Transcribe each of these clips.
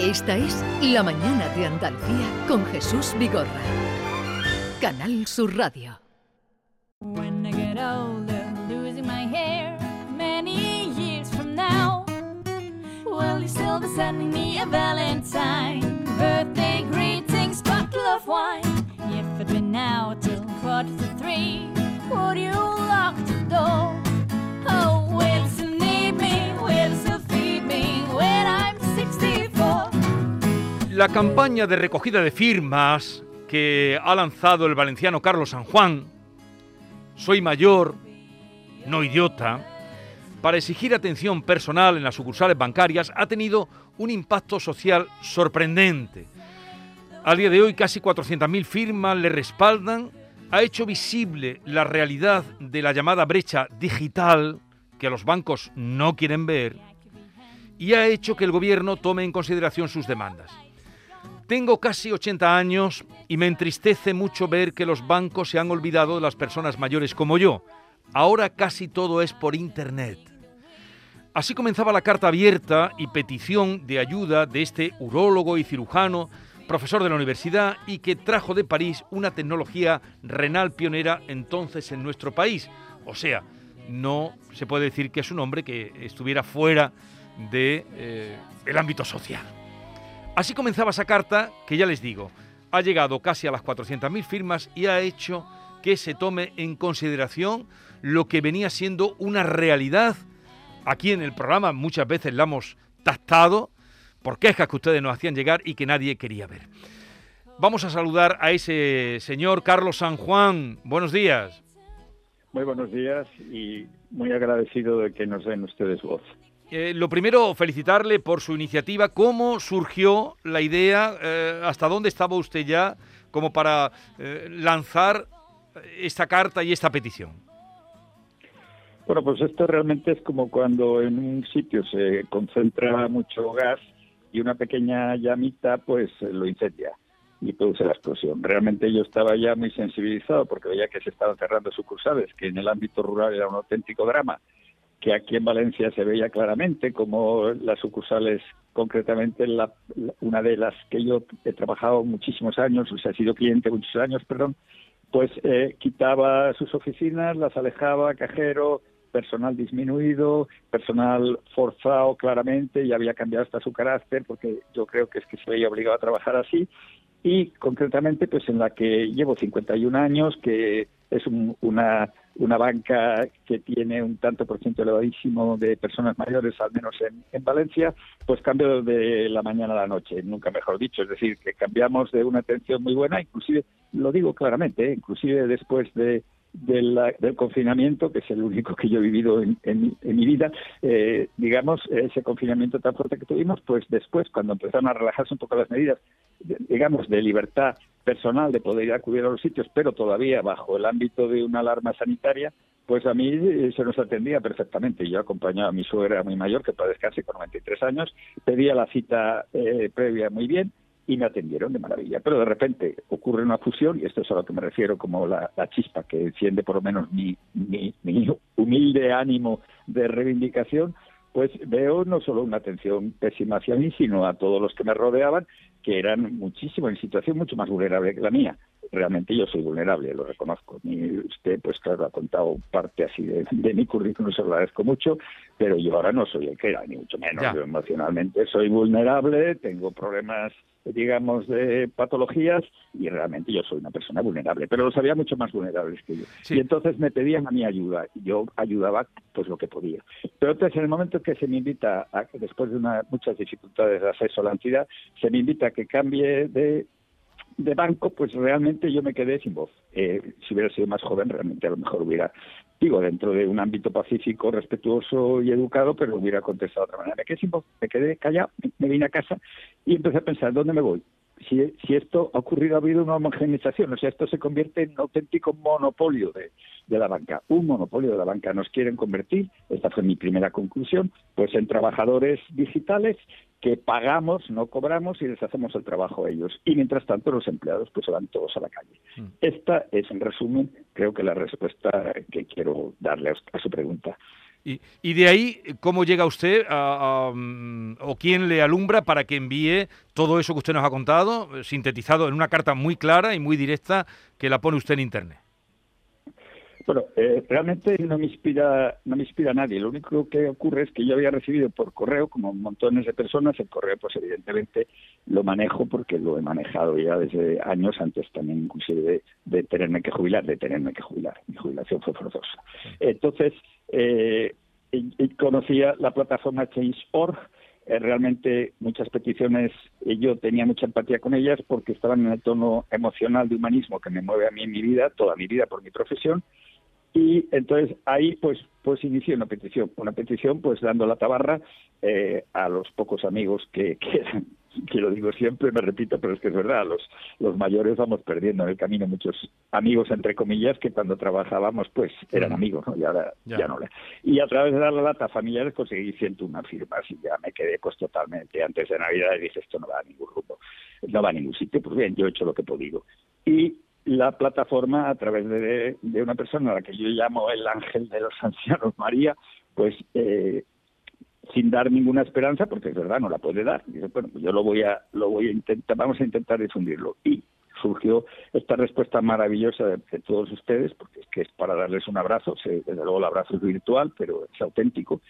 Esta es La Mañana de Andalucía con Jesús Vigorra. Canal Sur Radio. When I get older, losing my hair, many years from now, will you still be sending me a Valentine? Birthday greetings, bottle of wine. If it were now till quarter to three, would you lock the door? La campaña de recogida de firmas que ha lanzado el valenciano Carlos San Juan, Soy mayor, no idiota, para exigir atención personal en las sucursales bancarias ha tenido un impacto social sorprendente. Al día de hoy casi 400.000 firmas le respaldan, ha hecho visible la realidad de la llamada brecha digital que los bancos no quieren ver y ha hecho que el gobierno tome en consideración sus demandas. Tengo casi 80 años y me entristece mucho ver que los bancos se han olvidado de las personas mayores como yo. Ahora casi todo es por Internet. Así comenzaba la carta abierta y petición de ayuda de este urólogo y cirujano, profesor de la universidad y que trajo de París una tecnología renal pionera entonces en nuestro país. O sea, no se puede decir que es un hombre que estuviera fuera del de, eh, ámbito social. Así comenzaba esa carta que ya les digo, ha llegado casi a las 400.000 firmas y ha hecho que se tome en consideración lo que venía siendo una realidad Aquí en el programa muchas veces la hemos tactado por quejas que ustedes nos hacían llegar y que nadie quería ver. Vamos a saludar a ese señor Carlos San Juan. Buenos días. Muy buenos días y muy agradecido de que nos den ustedes voz. Eh, lo primero, felicitarle por su iniciativa. ¿Cómo surgió la idea? Eh, ¿Hasta dónde estaba usted ya como para eh, lanzar esta carta y esta petición? Bueno, pues esto realmente es como cuando en un sitio se concentra mucho gas y una pequeña llamita pues lo incendia y produce la explosión. Realmente yo estaba ya muy sensibilizado porque veía que se estaban cerrando sucursales, que en el ámbito rural era un auténtico drama, que aquí en Valencia se veía claramente como las sucursales, concretamente la, una de las que yo he trabajado muchísimos años, o sea, he sido cliente muchos años, perdón, pues eh, quitaba sus oficinas, las alejaba, cajero, personal disminuido, personal forzado claramente, y había cambiado hasta su carácter, porque yo creo que es que se veía obligado a trabajar así, y concretamente pues en la que llevo 51 años, que es una, una banca que tiene un tanto por ciento elevadísimo de personas mayores, al menos en, en Valencia, pues cambio de la mañana a la noche, nunca mejor dicho, es decir, que cambiamos de una atención muy buena, inclusive, lo digo claramente, ¿eh? inclusive después de del, confinamiento, que es el único que yo he vivido en, mi vida, eh, digamos, ese confinamiento tan fuerte que tuvimos, pues después, cuando empezaron a relajarse un poco las medidas, digamos, de libertad personal, de poder ir a acudir a los sitios, pero todavía bajo el ámbito de una alarma sanitaria, pues a mí eh, se nos atendía perfectamente. Yo acompañaba a mi suegra muy mayor, que para descansar con 93 años, pedía la cita eh, previa muy bien, y me atendieron de maravilla. Pero de repente ocurre una fusión, y esto es a lo que me refiero como la, chispa que enciende por lo menos mi, mi, humilde ánimo de reivindicación, pues veo no solo una atención pésima hacia mí, sino a todos los que me rodeaban, que eran muchísimo, en situación mucho más vulnerable que la mía. Realmente yo soy vulnerable, lo reconozco. Y usted, pues claro, ha contado parte así de, mi currículum, se lo agradezco mucho, pero yo ahora no soy el que era, ni mucho menos. Yo emocionalmente soy vulnerable, tengo problemas digamos, de patologías y realmente yo soy una persona vulnerable, pero los había mucho más vulnerables que yo. Y entonces me pedían a mi ayuda y yo ayudaba pues lo que podía. Pero entonces en el momento que se me invita, a, después de una, muchas dificultades de acceso a la entidad, se me invita a que cambie de de banco, pues realmente yo me quedé sin voz. Eh, si hubiera sido más joven, realmente a lo mejor hubiera, digo, dentro de un ámbito pacífico, respetuoso y educado, pero hubiera contestado de otra manera. Me quedé me quedé callado, me vine a casa y empecé a pensar, ¿dónde me voy? Si, si esto ha ocurrido, ha habido una homogeneización, o sea, esto se convierte en un auténtico monopolio de, de la banca. Un monopolio de la banca. Nos quieren convertir, esta fue mi primera conclusión, pues en trabajadores digitales que pagamos, no cobramos y les hacemos el trabajo a ellos. Y mientras tanto los empleados pues se van todos a la calle. Mm. Esta es, en resumen, creo que la respuesta que quiero darle a su pregunta. Y, de ahí, ¿cómo llega usted mm, o quién le alumbra para que envíe todo eso que usted nos ha contado, eh, sintetizado en una carta muy clara y muy directa que la pone usted en Internet? Bueno, eh, realmente no me inspira, no me inspira a nadie. Lo único que ocurre es que yo había recibido por correo, como montones de personas, el correo, pues evidentemente lo manejo porque lo he manejado ya desde años antes también, inclusive de, tenerme que jubilar, de tenerme que jubilar. Mi jubilación fue forzosa. Entonces, eh, conocía la plataforma Change.org. Eh, realmente muchas peticiones, yo tenía mucha empatía con ellas porque estaban en el tono emocional de humanismo que me mueve a mí en mi vida, toda mi vida por mi profesión, y entonces ahí pues pues inicié una petición una petición pues dando la tabarra eh, a los pocos amigos que, quedan que lo digo siempre me repito pero es que es verdad los los mayores vamos perdiendo en el camino. Muchos amigos entre comillas que cuando trabajábamos pues eran amigos ¿no? y ahora ya, no y a través de dar la lata a familiares conseguí una firmas y ya me quedé pues totalmente. Antes de navidad y dije esto no va a ningún grupo no va a ningún sitio. Pues bien yo he hecho lo que he podido. Y la plataforma a través de, una persona a la que yo llamo el ángel de los ancianos María, pues eh, sin dar ninguna esperanza, porque es verdad, no la puede dar. Dice, bueno, pues yo lo voy a, lo voy a intentar, vamos a intentar difundirlo. Y surgió esta respuesta maravillosa de, todos ustedes, porque es que es para darles un abrazo, desde luego el abrazo es virtual, pero es auténtico.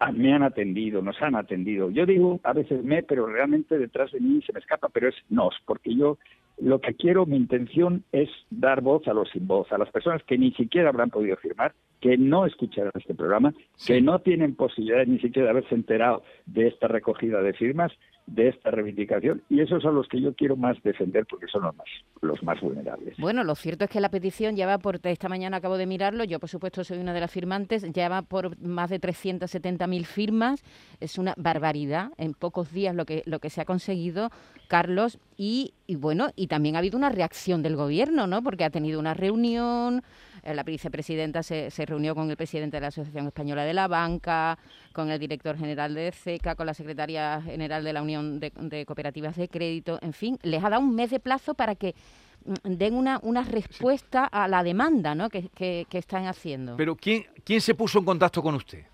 Ah, me han atendido, nos han atendido. Yo digo a veces me, pero realmente detrás de mí se me escapa, pero es nos, porque yo lo que quiero, mi intención es dar voz a los sin voz, a las personas que ni siquiera habrán podido firmar, que no escucharon este programa, que no tienen posibilidad ni siquiera de haberse enterado de esta recogida de firmas, de esta reivindicación, y esos son los que yo quiero más defender porque son los más, los más vulnerables. Bueno, lo cierto es que la petición ya va por, esta mañana acabo de mirarlo, yo por supuesto soy una de las firmantes, ya va por más de 370.000 firmas, es una barbaridad, en pocos días lo que, lo que se ha conseguido, Carlos, y, y bueno, y también ha habido una reacción del gobierno, ¿no? Porque ha tenido una reunión, la vicepresidenta se, reunió con el presidente de la Asociación Española de la Banca, con el director general de CECA, con la secretaria general de la Unión de, Cooperativas de Crédito, en fin, les ha dado un mes de plazo para que mm, den una, una respuesta a la demanda ¿no? que, que, están haciendo. Pero ¿quién, ¿quién se puso en contacto con usted?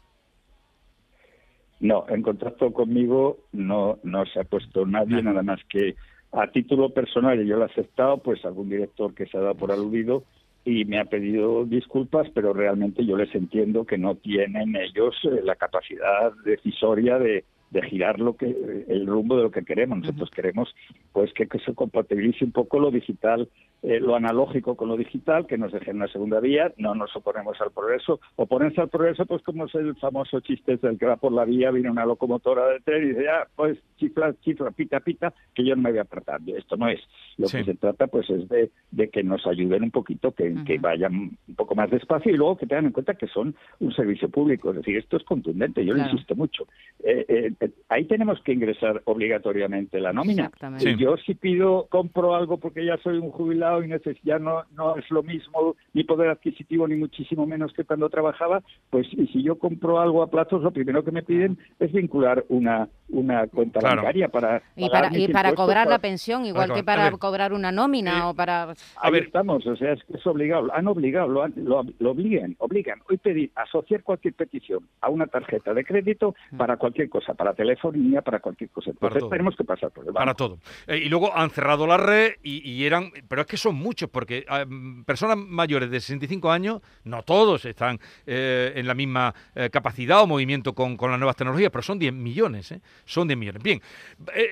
No, en contacto conmigo no, no se ha puesto nadie, nada más que a título personal, y yo lo he aceptado, pues algún director que se ha dado por aludido y me ha pedido disculpas, pero realmente yo les entiendo que no tienen ellos eh, la capacidad decisoria de, de girar lo que el rumbo de lo que queremos. Nosotros queremos pues que, se compatibilice un poco lo digital, eh, lo analógico con lo digital, que nos dejen una segunda vía, no nos oponemos al progreso. Oponerse al progreso, pues como es el famoso chiste del que va por la vía, viene una locomotora de tren y dice, ya, pues chifla, chifla, pita, pita, que yo no me voy a tratar. Esto no es. Lo que se trata pues es de, de, que nos ayuden un poquito, que, que vayan un poco más despacio y luego que tengan en cuenta que son un servicio público. Es decir, esto es contundente, yo lo insisto mucho. Eh, eh, ahí tenemos que ingresar obligatoriamente la nómina. Yo si pido, compro algo porque ya soy un jubilado y ya no, no es lo mismo ni poder adquisitivo ni muchísimo menos que cuando trabajaba, pues y si yo compro algo a plazos, lo primero que me piden es vincular una, una cuenta bancaria para... Y para, y para cobrar la pensión, igual que para cobrar una nómina o para... A ver, estamos, o sea, es, es obligado, han obligado, lo, lo, lo obligan, obligan. Hoy pedir, asociar cualquier petición a una tarjeta de crédito mm. para cualquier cosa, para telefonía, para cualquier cosa. Entonces tenemos que pasar por el Para todo. Eh, y luego han cerrado la red y, eran, pero es que son muchos, porque ah, personas mayores de 65 años, no todos están eh, en la misma eh, capacidad o movimiento con, con, las nuevas tecnologías, pero son 10 millones, son 10 millones. Bien,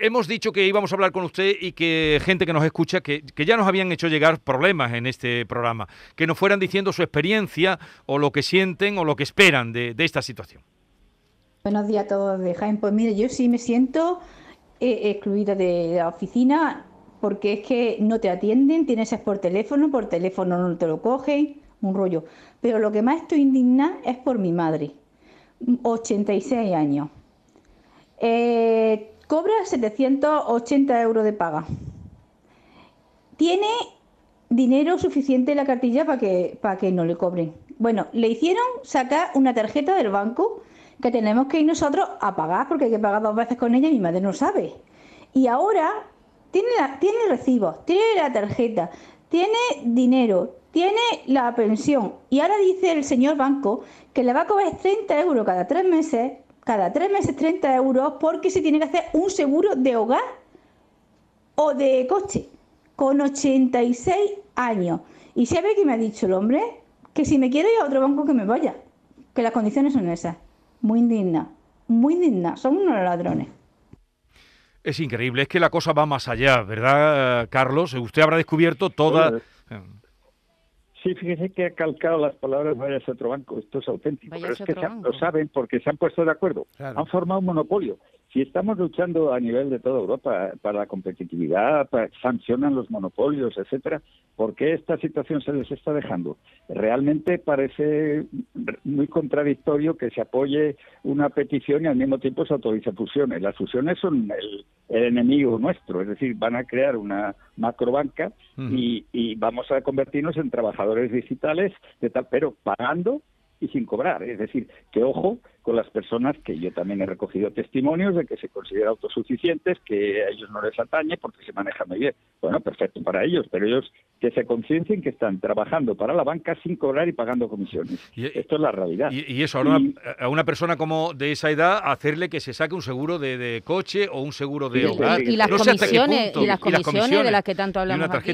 hemos dicho que íbamos a hablar con usted y que gente que nos escucha, que, que ya nos habían hecho llegar problemas en este programa, que nos fueran diciendo su experiencia o lo que sienten o lo que esperan de, de esta situación. Buenos días a todos de. Pues mire, yo sí me siento eh, excluida de la oficina porque es que no te atienden, tienes es por teléfono, por teléfono no te lo cogen, un rollo. Pero lo que más estoy indignada es por mi madre, 86 años. Eh, cobra 780 euros de paga. Tiene dinero suficiente en la cartilla para que, para que no le cobren. Bueno, le hicieron sacar una tarjeta del banco que tenemos que ir nosotros a pagar porque hay que pagar dos veces con ella y mi madre no sabe. Y ahora tiene, la, tiene recibos, tiene la tarjeta, tiene dinero, tiene la pensión y ahora dice el señor banco que le va a cobrar 30 euros cada tres meses, cada tres meses 30 euros porque se tiene que hacer un seguro de hogar o de coche con 86 años. ¿Y sabe qué me ha dicho el hombre? Que si me quiere ir a otro banco que me vaya, que las condiciones son esas. Muy indigna, muy indigna, son unos ladrones. Es increíble, es que la cosa va más allá, ¿verdad, Carlos? Usted habrá descubierto toda... Sí, fíjese que ha calcado las palabras vaya a otro banco, esto es auténtico, pero es que lo saben porque se han puesto de acuerdo, han formado un monopolio. Si estamos luchando a nivel de toda Europa para la competitividad, sancionan los monopolios, etcétera, ¿por qué esta situación se les está dejando? Realmente parece muy contradictorio que se apoye una petición y al mismo tiempo se autorice fusiones. Las fusiones son el, enemigo nuestro, es decir, van a crear una macrobanca y, y vamos a convertirnos en trabajadores digitales, de tal, pero pagando y sin cobrar. Es decir, que ojo con las personas que yo también he recogido testimonios de que se consideran autosuficientes, que a ellos no les atañe porque se manejan muy bien. Bueno, perfecto para ellos, pero ellos que se conciencien que están trabajando para la banca sin cobrar y pagando comisiones. Esto es la realidad. Y, eso, a una, persona como de esa edad, hacerle que se saque un seguro de, coche o un seguro de hogar. Y, las comisiones, y, las comisiones, de las que tanto hablamos aquí.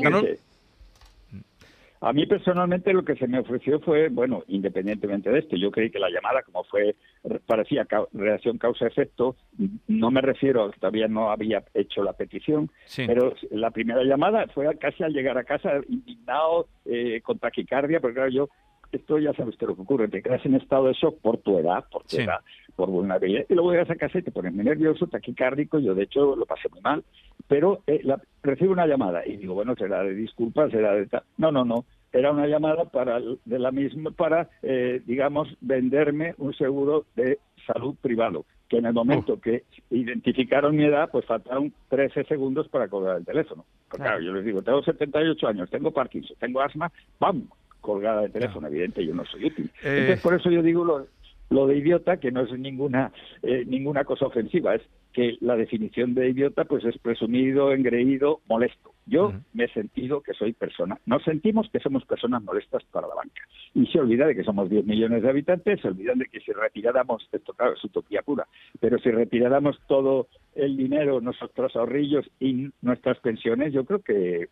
A mí personalmente lo que se me ofreció fue, bueno, independientemente de esto, yo creí que la llamada, como fue, parecía reacción causa-efecto, no me refiero, todavía no había hecho la petición, pero la primera llamada fue casi al llegar a casa indignado, eh, con taquicardia, porque claro, yo esto ya sabe usted lo que ocurre, te quedas en estado de shock por tu edad, por tu edad, por vulnerabilidad, y luego llegas a casa y te pones muy nervioso, taquicárdico, yo de hecho lo pasé muy mal, pero eh, recibo una llamada y digo, bueno, será de disculpas, será de tal. No, no, no, era una llamada para de la misma para eh, digamos venderme un seguro de salud privado que en el momento que identificaron mi edad pues faltaron 13 segundos para colgar el teléfono claro, yo les digo tengo 78 años tengo Parkinson tengo asma ¡pam! colgada de teléfono evidente yo no soy útil eh. entonces por eso yo digo lo, lo de idiota que no es ninguna eh, ninguna cosa ofensiva es que la definición de idiota pues es presumido, engreído, molesto. Yo me he sentido que soy persona. Nos sentimos que somos personas molestas para la banca. Y se olvida de que somos 10 millones de habitantes, se olvidan de que si retiráramos, esto claro, es utopía pura, pero si retiráramos todo el dinero, nuestros ahorrillos y nuestras pensiones, yo creo que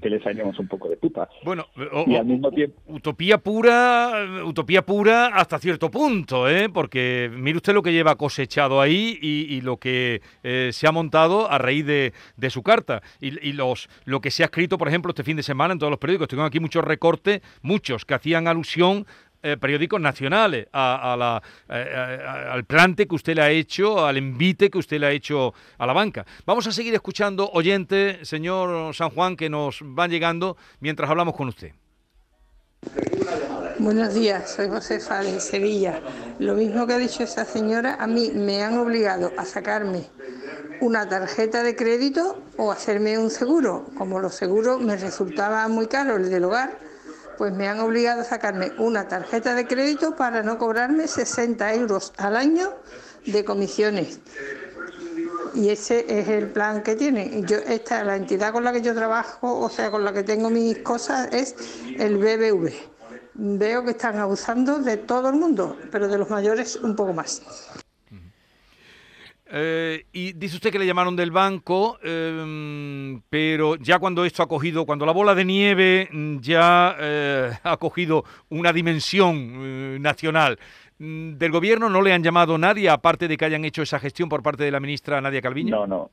que les un poco de puta. Bueno, y al mismo tiempo... utopía pura, utopía pura hasta cierto punto, ¿eh? porque mire usted lo que lleva cosechado ahí y, lo que eh, se ha montado a raíz de, su carta y, los lo que se ha escrito, por ejemplo, este fin de semana en todos los periódicos. Tengo aquí muchos recortes, muchos que hacían alusión eh, periódicos nacionales, a, la, eh, al plante que usted le ha hecho, al envite que usted le ha hecho a la banca. Vamos a seguir escuchando oyente, señor San Juan, que nos van llegando mientras hablamos con usted. Buenos días, soy Josefa de Sevilla. Lo mismo que ha dicho esa señora, a mí me han obligado a sacarme una tarjeta de crédito o hacerme un seguro. Como los seguros me resultaba muy caro el del hogar, pues me han obligado a sacarme una tarjeta de crédito para no cobrarme 60 euros al año de comisiones. Y ese es el plan que tienen. Yo, esta, la entidad con la que yo trabajo, o sea, con la que tengo mis cosas, es el BBV. Veo que están abusando de todo el mundo, pero de los mayores un poco más. Eh, y dice usted que le llamaron del banco, em, pero ya cuando esto ha cogido, cuando la bola de nieve mm, ya eh, ha cogido una dimensión eh, nacional, mm, ¿del gobierno no le han llamado nadie, aparte de que hayan hecho esa gestión por parte de la ministra Nadia Calviño? No, no,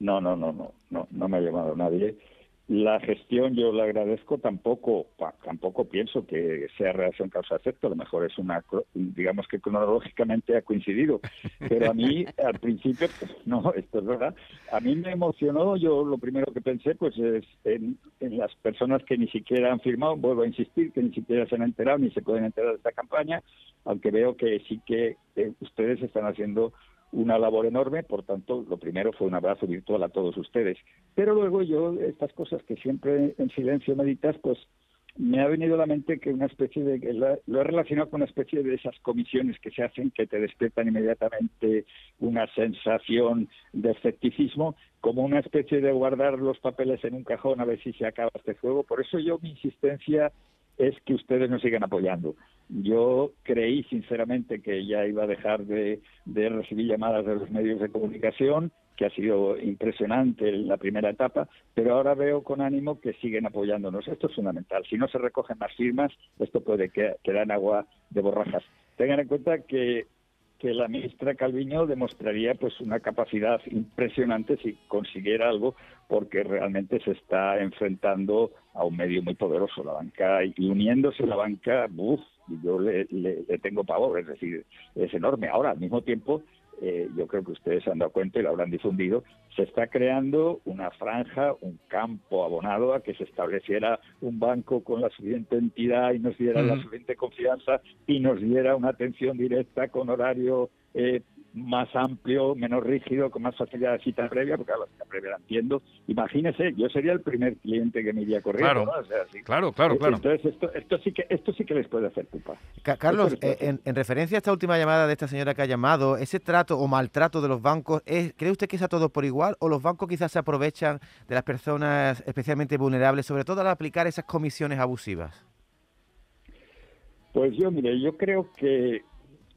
no, no, no, no, no, no me ha llamado nadie. La gestión yo la agradezco, tampoco tampoco pienso que sea relación causa-efecto, a lo mejor es una, digamos que cronológicamente ha coincidido, pero a mí al principio, pues, no, esto es verdad, a mí me emocionó, yo lo primero que pensé pues es en, las personas que ni siquiera han firmado, vuelvo a insistir, que ni siquiera se han enterado ni se pueden enterar de esta campaña, aunque veo que sí que eh, ustedes están haciendo una labor enorme, por tanto, lo primero fue un abrazo virtual a todos ustedes. Pero luego yo, estas cosas que siempre en silencio meditas, pues me ha venido a la mente que una especie de, lo he relacionado con una especie de esas comisiones que se hacen que te despiertan inmediatamente una sensación de escepticismo, como una especie de guardar los papeles en un cajón a ver si se acaba este juego. Por eso yo mi insistencia es que ustedes nos sigan apoyando. Yo creí sinceramente que ya iba a dejar de, recibir llamadas de los medios de comunicación que ha sido impresionante la primera etapa, pero ahora veo con ánimo que siguen apoyándonos. Esto es fundamental. Si no se recogen más firmas, esto puede quedar en agua de borrajas. Tengan en cuenta que que la ministra Calviño demostraría pues una capacidad impresionante si consiguiera algo porque realmente se está enfrentando a un medio muy poderoso la banca y uniéndose la banca uff, yo le, le, tengo pavor es decir es enorme. Ahora al mismo tiempo eh, yo creo que ustedes se han dado cuenta y lo habrán difundido, se está creando una franja, un campo abonado a que se estableciera un banco con la suficiente entidad y nos diera la suficiente confianza y nos diera una atención directa con horario eh, más amplio, menos rígido, con más facilidad de cita previa, porque a la cita previa la entiendo. Imagínese, yo sería el primer cliente que me iría corriendo. Claro, claro, claro, Entonces, esto, esto, sí que, esto sí que les puede hacer culpa. Carlos, eh, en, en, referencia a esta última llamada de esta señora que ha llamado, ese trato o maltrato de los bancos, ¿cree usted que es a todos por igual o los bancos quizás se aprovechan de las personas especialmente vulnerables, sobre todo al aplicar esas comisiones abusivas? Pues yo, mire, yo creo que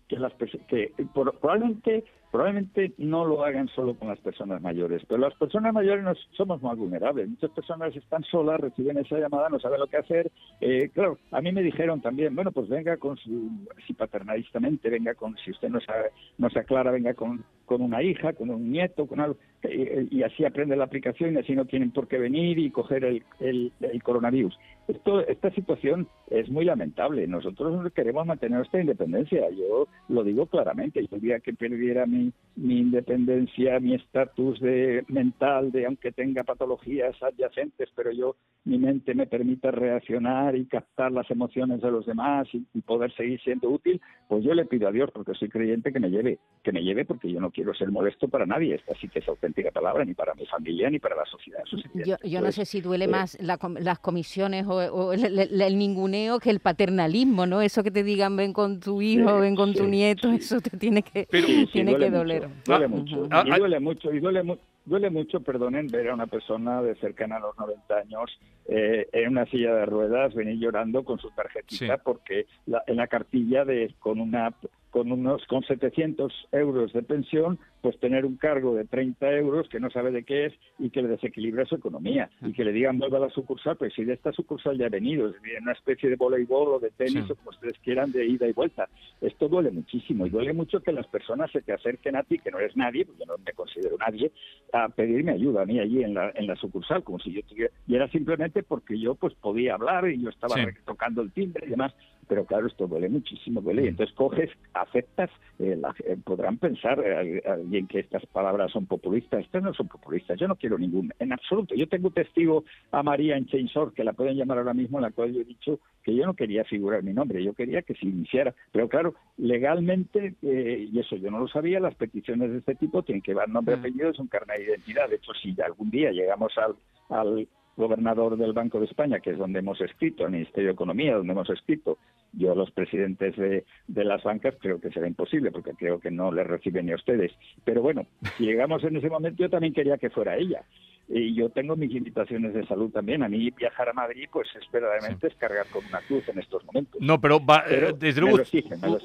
que las que probablemente probablemente no lo hagan solo con las personas mayores, pero las personas mayores nos, somos más vulnerables. Muchas personas están solas, reciben esa llamada, no saben lo que hacer. Eh, claro, a mí me dijeron también, bueno, pues venga con su, si paternalistamente, venga con, si usted no, sabe, no se aclara, venga con, con una hija, con un nieto, con algo, y así aprende la aplicación y así no tienen por qué venir y coger el, el, el coronavirus. Esto, esta situación es muy lamentable. Nosotros queremos mantener nuestra independencia. Yo lo digo claramente. Yo el día que perdiera mi, mi independencia, mi estatus de mental, de aunque tenga patologías adyacentes, pero yo mi mente me permita reaccionar y captar las emociones de los demás y, poder seguir siendo útil, pues yo le pido a Dios, porque soy creyente, que me lleve, que me lleve, porque yo no quiero ser molesto para nadie. Esta sí que es auténtica palabra, ni para mi familia, ni para la sociedad. yo, yo no sé si duele eh, más las comisiones o, el, ninguneo que el paternalismo, ¿no? Eso que te digan, ven con tu hijo, ven con tu nieto, eso te tiene que, tiene que doler. duele mucho, y duele mucho, y duele mucho duele mucho, perdonen, ver a una persona de cercana a los 90 años eh, en una silla de ruedas venir llorando con su tarjetita porque en la cartilla de con una con unos con 700 euros de pensión, pues tener un cargo de 30 euros que no sabe de qué es y que le desequilibra su economía. Y que le digan vuelva a la sucursal, pues si de esta sucursal ya ha venido, es una especie de voleibol o de tenis o como ustedes quieran de ida y vuelta. Esto duele muchísimo y duele mucho que las personas se te acerquen a ti, que no eres nadie, porque yo no me considero nadie, a pedirme ayuda a mí allí en la, en la sucursal, como si yo tuviera, y era simplemente porque yo pues podía hablar y yo estaba tocando el timbre y demás pero claro, esto duele muchísimo, duele. Y mm. entonces coges, aceptas, eh, eh, podrán pensar eh, alguien que estas palabras son populistas. Estas no son populistas, yo no quiero ningún, en absoluto. Yo tengo testigo a María en Chainsaw, que la pueden llamar ahora mismo, en la cual yo he dicho que yo no quería figurar mi nombre, yo quería que se iniciara. Pero claro, legalmente, y eso yo no lo sabía, las peticiones de este tipo tienen que llevar nombre, mm. apellido, es un carnet de identidad. De hecho, si algún día llegamos al, al gobernador del Banco de España, que es donde hemos escrito, el Ministerio de Economía, donde hemos escrito, yo a los presidentes de, las bancas creo que será imposible, porque creo que no les reciben ni a ustedes. Pero bueno, llegamos en ese momento, yo también quería que fuera ella y yo tengo mis limitaciones de salud también. A mí viajar a Madrid, pues es verdaderamente es cargar con una cruz en estos momentos. No, pero, eh, desde luego,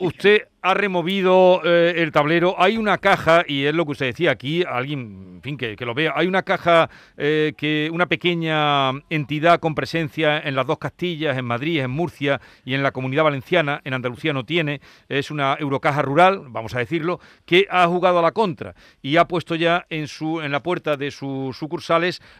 usted ha removido eh, el tablero. Hay una caja, y es lo que usted decía aquí, alguien, en fin, que, que lo vea. Hay una caja, eh, que una pequeña entidad con presencia en las dos Castillas, en Madrid, en Murcia y en la Comunidad Valenciana. En Andalucía no tiene. Es una eurocaja rural, vamos a decirlo, que ha jugado a la contra y ha puesto ya en, su, en la puerta de su sucursal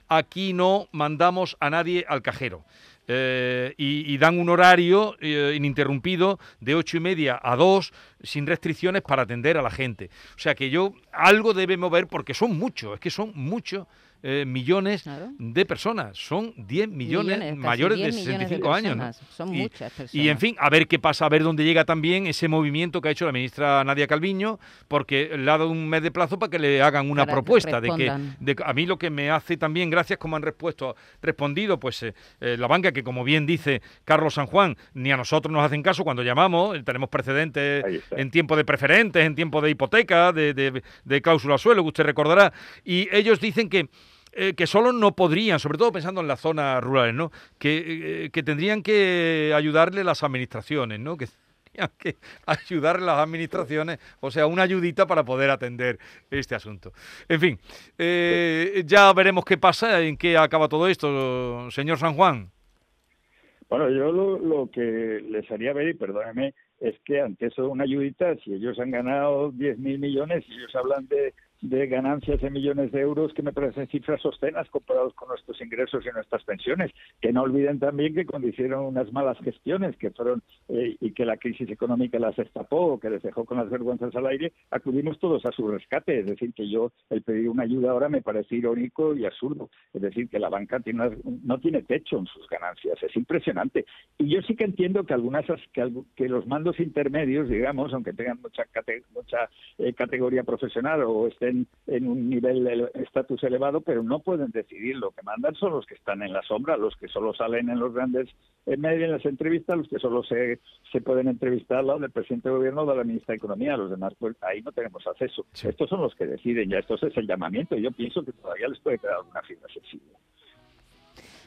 aquí no mandamos a nadie al cajero. Eh, y, dan un horario eh, ininterrumpido de ocho y media a dos sin restricciones para atender a la gente. O sea que yo algo debe mover porque son muchos, es que son muchos eh, millones de personas. Son 10 millones, mayores de 65 años. Son muchas personas. Y en fin, a ver qué pasa, a ver dónde llega también ese movimiento que ha hecho la ministra Nadia Calviño, porque le ha dado un mes de plazo para que le hagan una propuesta. De que, de, a mí lo que me hace también, gracias como han respuesto, respondido, pues eh, eh, la banca, que como bien dice Carlos San Juan, ni a nosotros nos hacen caso cuando llamamos, tenemos precedentes en tiempo de preferentes, en tiempo de hipoteca, de, de, de cláusula suelo, que usted recordará, y ellos dicen que eh, que solo no podrían, sobre todo pensando en las zonas rurales, ¿no? Que, eh, que tendrían que ayudarle las administraciones, ¿no? Que tendrían que ayudarle las administraciones, o sea, una ayudita para poder atender este asunto. En fin, eh, ya veremos qué pasa, en qué acaba todo esto, señor San Juan. Bueno, yo lo, que les haría ver, y perdóneme, es que ante eso una ayudita, si ellos han ganado 10 mil millones y ellos hablan de de ganancias de millones de euros que me parecen cifras sostenas comparados con nuestros ingresos y nuestras pensiones. Que no olviden también que cuando hicieron unas malas gestiones que fueron eh, y que la crisis económica las destapó o que les dejó con las vergüenzas al aire, acudimos todos a su rescate. Es decir, que yo el pedir una ayuda ahora me parece irónico y absurdo. Es decir, que la banca tiene no tiene techo en sus ganancias. Es impresionante. Y yo sí que entiendo que algunas que, que los mandos intermedios, digamos, aunque tengan mucha, mucha eh, categoría profesional o estén en, un nivel de estatus elevado, pero no pueden decidir. Lo que mandan son los que están en la sombra, los que solo salen en los grandes medios, en las entrevistas, los que solo se, se pueden entrevistar al lado del presidente de gobierno o de la ministra de Economía. Los demás, pues ahí no tenemos acceso. Estos son los que deciden, ya esto es el llamamiento. Yo pienso que todavía les puede quedar una fibra sensible.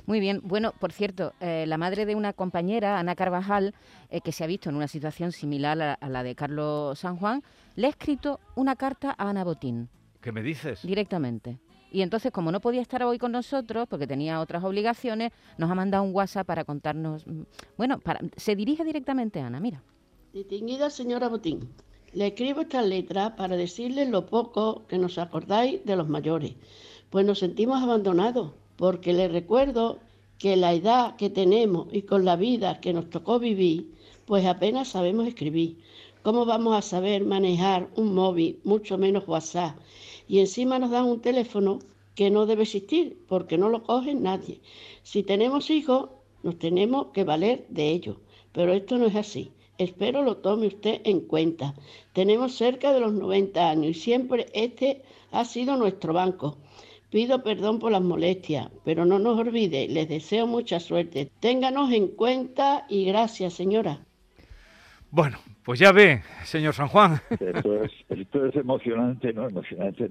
Muy bien. Bueno, por cierto, eh, la madre de una compañera, Ana Carvajal, eh, que se ha visto en una situación similar a, la de Carlos San Juan, le ha escrito una carta a Ana Botín. ¿Qué me dices? Directamente. Y entonces, como no podía estar hoy con nosotros, porque tenía otras obligaciones, nos ha mandado un WhatsApp para contarnos. Mm, bueno, para, se dirige directamente a Ana, mira. Distinguida señora Botín, le escribo esta letra para decirle lo poco que nos acordáis de los mayores, pues nos sentimos abandonados porque le recuerdo que la edad que tenemos y con la vida que nos tocó vivir, pues apenas sabemos escribir. ¿Cómo vamos a saber manejar un móvil, mucho menos WhatsApp? Y encima nos dan un teléfono que no debe existir porque no lo coge nadie. Si tenemos hijos, nos tenemos que valer de ellos, pero esto no es así. Espero lo tome usted en cuenta. Tenemos cerca de los 90 años y siempre este ha sido nuestro banco. Pido perdón por las molestias, pero no nos olvide, les deseo mucha suerte. Ténganos en cuenta y gracias, señora. Bueno, pues ya ve, señor San Juan. Esto es, esto es emocionante, ¿no? Emocionante.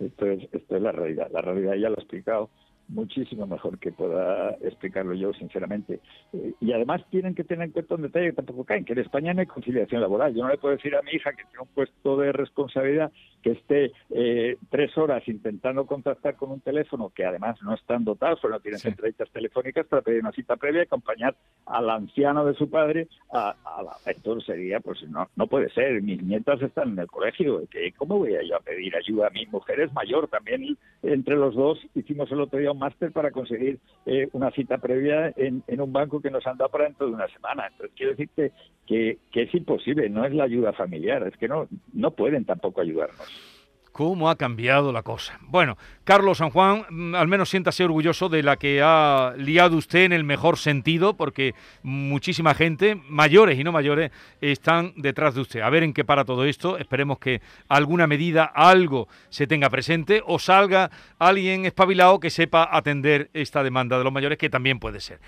Esto es, esto es la realidad. La realidad ya lo he explicado muchísimo mejor que pueda explicarlo yo, sinceramente. Eh, y además tienen que tener en cuenta un detalle que tampoco caen, que en España no hay conciliación laboral. Yo no le puedo decir a mi hija que tiene un puesto de responsabilidad que esté eh, tres horas intentando contactar con un teléfono que además no están dotados, o no tienen entrevistas telefónicas para pedir una cita previa y acompañar al anciano de su padre a, la... Entonces sería, pues no, no puede ser. Mis nietas están en el colegio. ¿Cómo voy a yo a pedir ayuda a mi mujer? Es mayor también. Entre los dos hicimos el otro día un máster para conseguir eh, una cita previa en, un banco que nos han dado para dentro de una semana. Entonces, quiero decirte que, que es imposible, no es la ayuda familiar, es que no, no pueden tampoco ayudarnos. ¿Cómo ha cambiado la cosa? Bueno, Carlos San Juan, mm, al menos siéntase orgulloso de la que ha liado usted en el mejor sentido, porque muchísima gente, mayores y no mayores, están detrás de usted. A ver en qué para todo esto. Esperemos que alguna medida, algo se tenga presente o salga alguien espabilado que sepa atender esta demanda de los mayores, que también puede ser.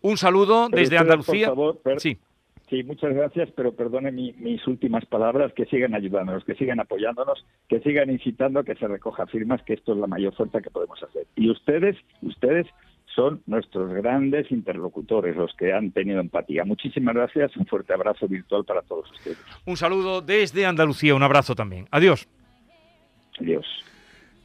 Un saludo desde Andalucía. sí. Sí, muchas gracias, pero perdone mis últimas palabras, que sigan ayudándonos, que sigan apoyándonos, que sigan incitando a que se recoja firmas, que esto es la mayor fuerza que podemos hacer. Y ustedes, ustedes son nuestros grandes interlocutores, los que han tenido empatía. Muchísimas gracias, un fuerte abrazo virtual para todos ustedes. Un saludo desde Andalucía, un abrazo también. Adiós. Adiós.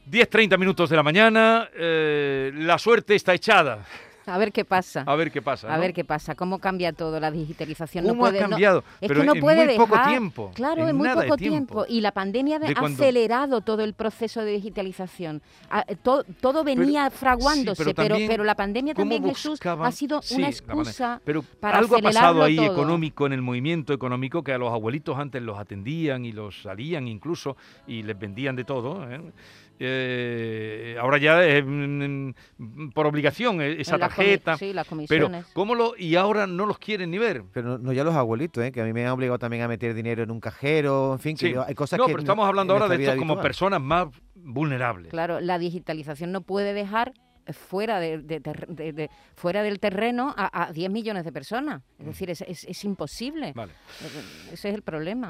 10.30 minutos de la mañana, eh, la suerte está echada. A ver qué pasa. A ver qué pasa. A ¿no? ver qué pasa. ¿Cómo cambia todo la digitalización? ¿Cómo no puede, ha no- cambiado? es Pero que no en puede muy poco dejar- tiempo, Claro, en muy poco tiempo. Y la pandemia ha cuando- acelerado todo el proceso de digitalización. Ah, eh, to- todo venía fraguándose, pero pero, también, pero, la pandemia ¿cómo también, Jesús, ha sido Sí, una excusa Pero para algo ha pasado ahí todo. económico en el movimiento económico que a los abuelitos antes los atendían y los salían incluso y les vendían de todo. ¿eh? Eh, ahora ya es mm, por obligación eh, esa tarjeta. sí, las pero comisiones. cómo lo y ahora no los quieren ni ver. Pero no, no ya los abuelitos, ¿eh? que a mí me han obligado también a meter dinero en un cajero, en fin, que Sí. yo- hay cosas no, que pero estamos hablando ahora de esto como personas más vulnerables. Claro, la digitalización no puede dejar fuera de, de- de- de- de- fuera del terreno a, a 10 millones de personas. Es decir, es, es- es imposible. Vale. Ese es el problema.